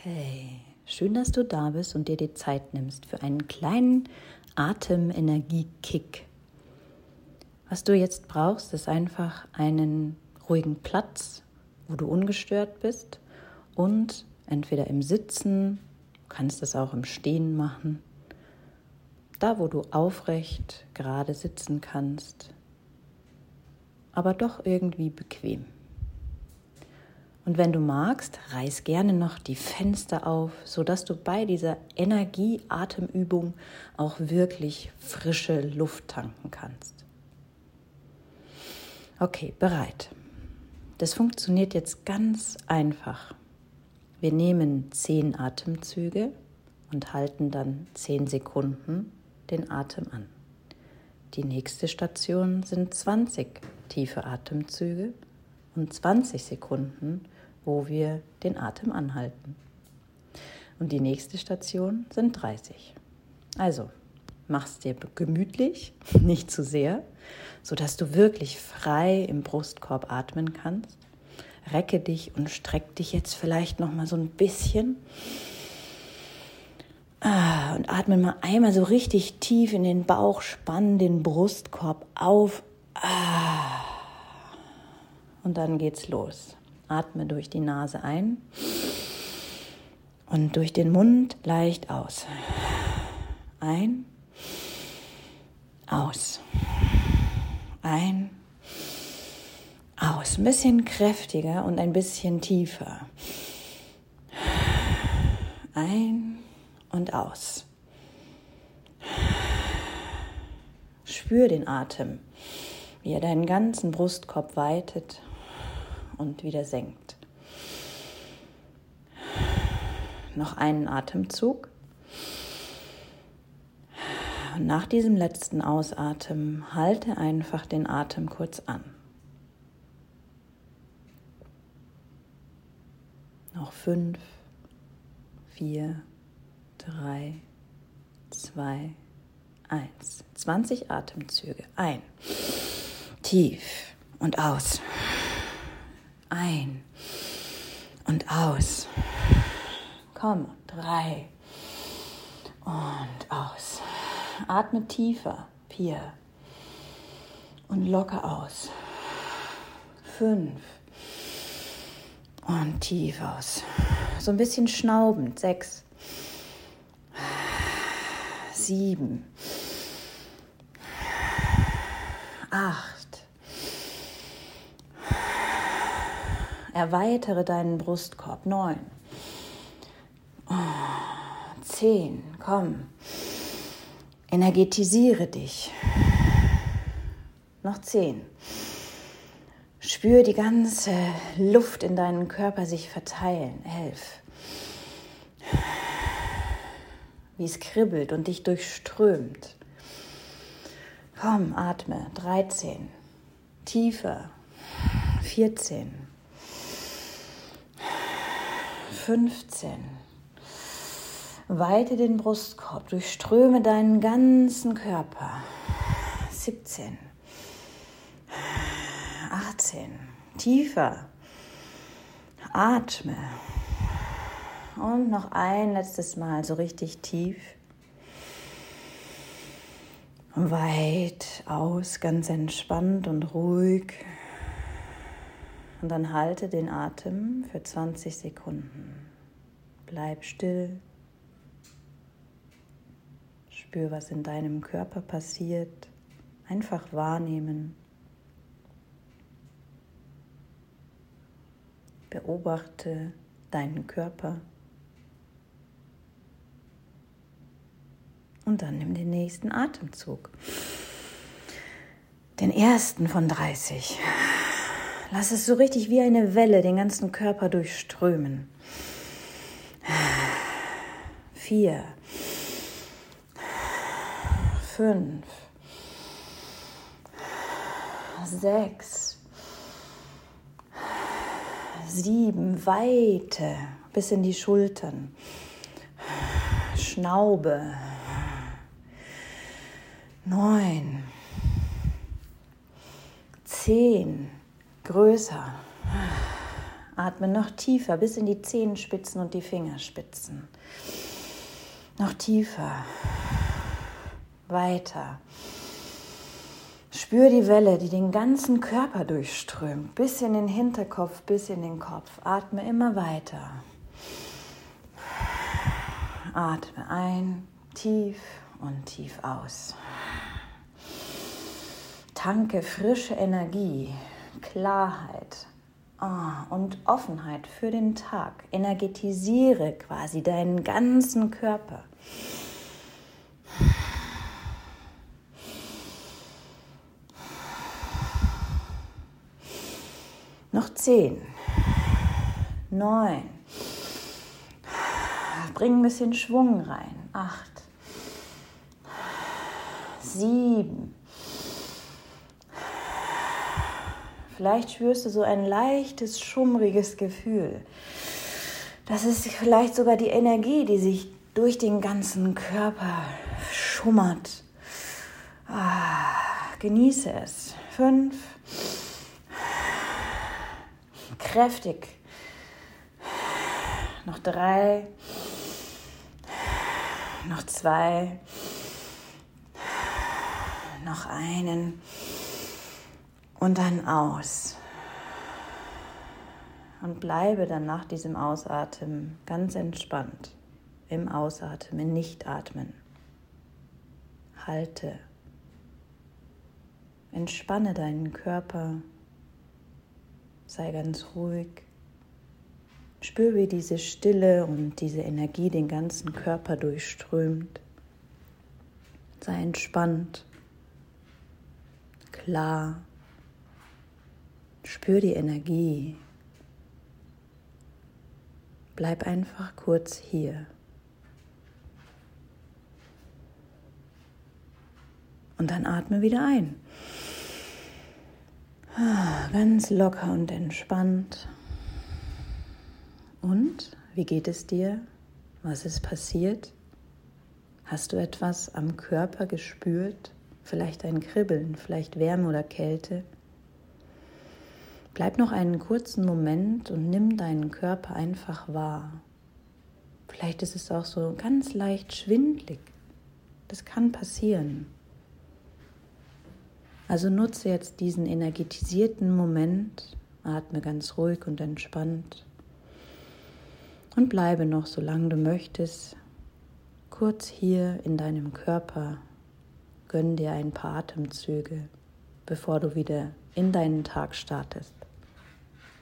Okay, schön, dass du da bist und dir die Zeit nimmst für einen kleinen Atemenergie-Kick. Was du jetzt brauchst, ist einfach einen ruhigen Platz, wo du ungestört bist und entweder im Sitzen, kannst es auch im Stehen machen, da wo du aufrecht gerade sitzen kannst, aber doch irgendwie bequem. Und wenn du magst, reiß gerne noch die Fenster auf, sodass du bei dieser Energie-Atemübung auch wirklich frische Luft tanken kannst. Okay, bereit. Das funktioniert jetzt ganz einfach. Wir nehmen zehn Atemzüge und halten dann zehn Sekunden den Atem an. Die nächste Station sind 20 tiefe Atemzüge und 20 Sekunden, wo wir den Atem anhalten. Und die nächste Station sind 30. Also, mach's dir gemütlich, nicht zu sehr, sodass du wirklich frei im Brustkorb atmen kannst. Recke dich und streck dich jetzt vielleicht noch mal so ein bisschen. Ah, und atme mal einmal so richtig tief in den Bauch, spann den Brustkorb auf. Ah. Und dann geht's los. Atme durch die Nase ein und durch den Mund leicht aus. Ein, aus. Ein, aus. Ein bisschen kräftiger und ein bisschen tiefer. Ein und aus. Spür den Atem, wie er deinen ganzen Brustkorb weitet und wieder senkt. Noch einen Atemzug. Und nach diesem letzten Ausatmen halte einfach den Atem kurz an. Noch fünf, vier, drei, zwei, eins. 20 Atemzüge. Ein. Tief und aus. Ein und aus. Komm, drei und aus. Atme tiefer. Vier. Und locker aus. Fünf. Und tief aus. So ein bisschen schnaubend. Sechs. Sieben. Acht. Erweitere deinen Brustkorb. Neun. Oh, zehn. Komm. Energetisiere dich. Noch zehn. Spür die ganze Luft in deinen Körper sich verteilen. Elf. Wie es kribbelt und dich durchströmt. Komm, atme. 13. Tiefer. 14. 15. Weite den Brustkorb, durchströme deinen ganzen Körper. 17. 18. Tiefer. Atme. Und noch ein letztes Mal so richtig tief. Weit aus, ganz entspannt und ruhig. Und dann halte den Atem für 20 Sekunden. Bleib still. Spür, was in deinem Körper passiert. Einfach wahrnehmen. Beobachte deinen Körper. Und dann nimm den nächsten Atemzug. Den ersten von 30. Lass es so richtig wie eine Welle den ganzen Körper durchströmen. Vier, fünf, sechs, sieben, Weite bis in die Schultern. Schnaube. Neun, zehn größer. Atme noch tiefer bis in die Zehenspitzen und die Fingerspitzen. Noch tiefer. Weiter. Spür die Welle, die den ganzen Körper durchströmt, bis in den Hinterkopf, bis in den Kopf. Atme immer weiter. Atme ein, tief und tief aus. Tanke frische Energie, Klarheit oh, und Offenheit für den Tag. Energetisiere quasi deinen ganzen Körper. Noch zehn, neun. Bring ein bisschen Schwung rein. Acht, sieben. Vielleicht spürst du so ein leichtes, schummriges Gefühl. Das ist vielleicht sogar die Energie, die sich durch den ganzen Körper schummert. Ah, genieße es. Fünf. Kräftig. Noch drei. Noch zwei. Noch einen. Und dann aus. Und bleibe dann nach diesem Ausatmen ganz entspannt. Im Ausatmen, Nicht-Atmen. Halte. Entspanne deinen Körper. Sei ganz ruhig. Spür, wie diese Stille und diese Energie den ganzen Körper durchströmt. Sei entspannt, klar. Spür die Energie. Bleib einfach kurz hier. Und dann atme wieder ein. Ah, ganz locker und entspannt. Und wie geht es dir? Was ist passiert? Hast du etwas am Körper gespürt? Vielleicht ein Kribbeln, vielleicht Wärme oder Kälte? Bleib noch einen kurzen Moment und nimm deinen Körper einfach wahr. Vielleicht ist es auch so ganz leicht schwindlig. Das kann passieren. Also nutze jetzt diesen energetisierten Moment, atme ganz ruhig und entspannt und bleibe noch, solange du möchtest, kurz hier in deinem Körper. Gönn dir ein paar Atemzüge, bevor du wieder in deinen Tag startest.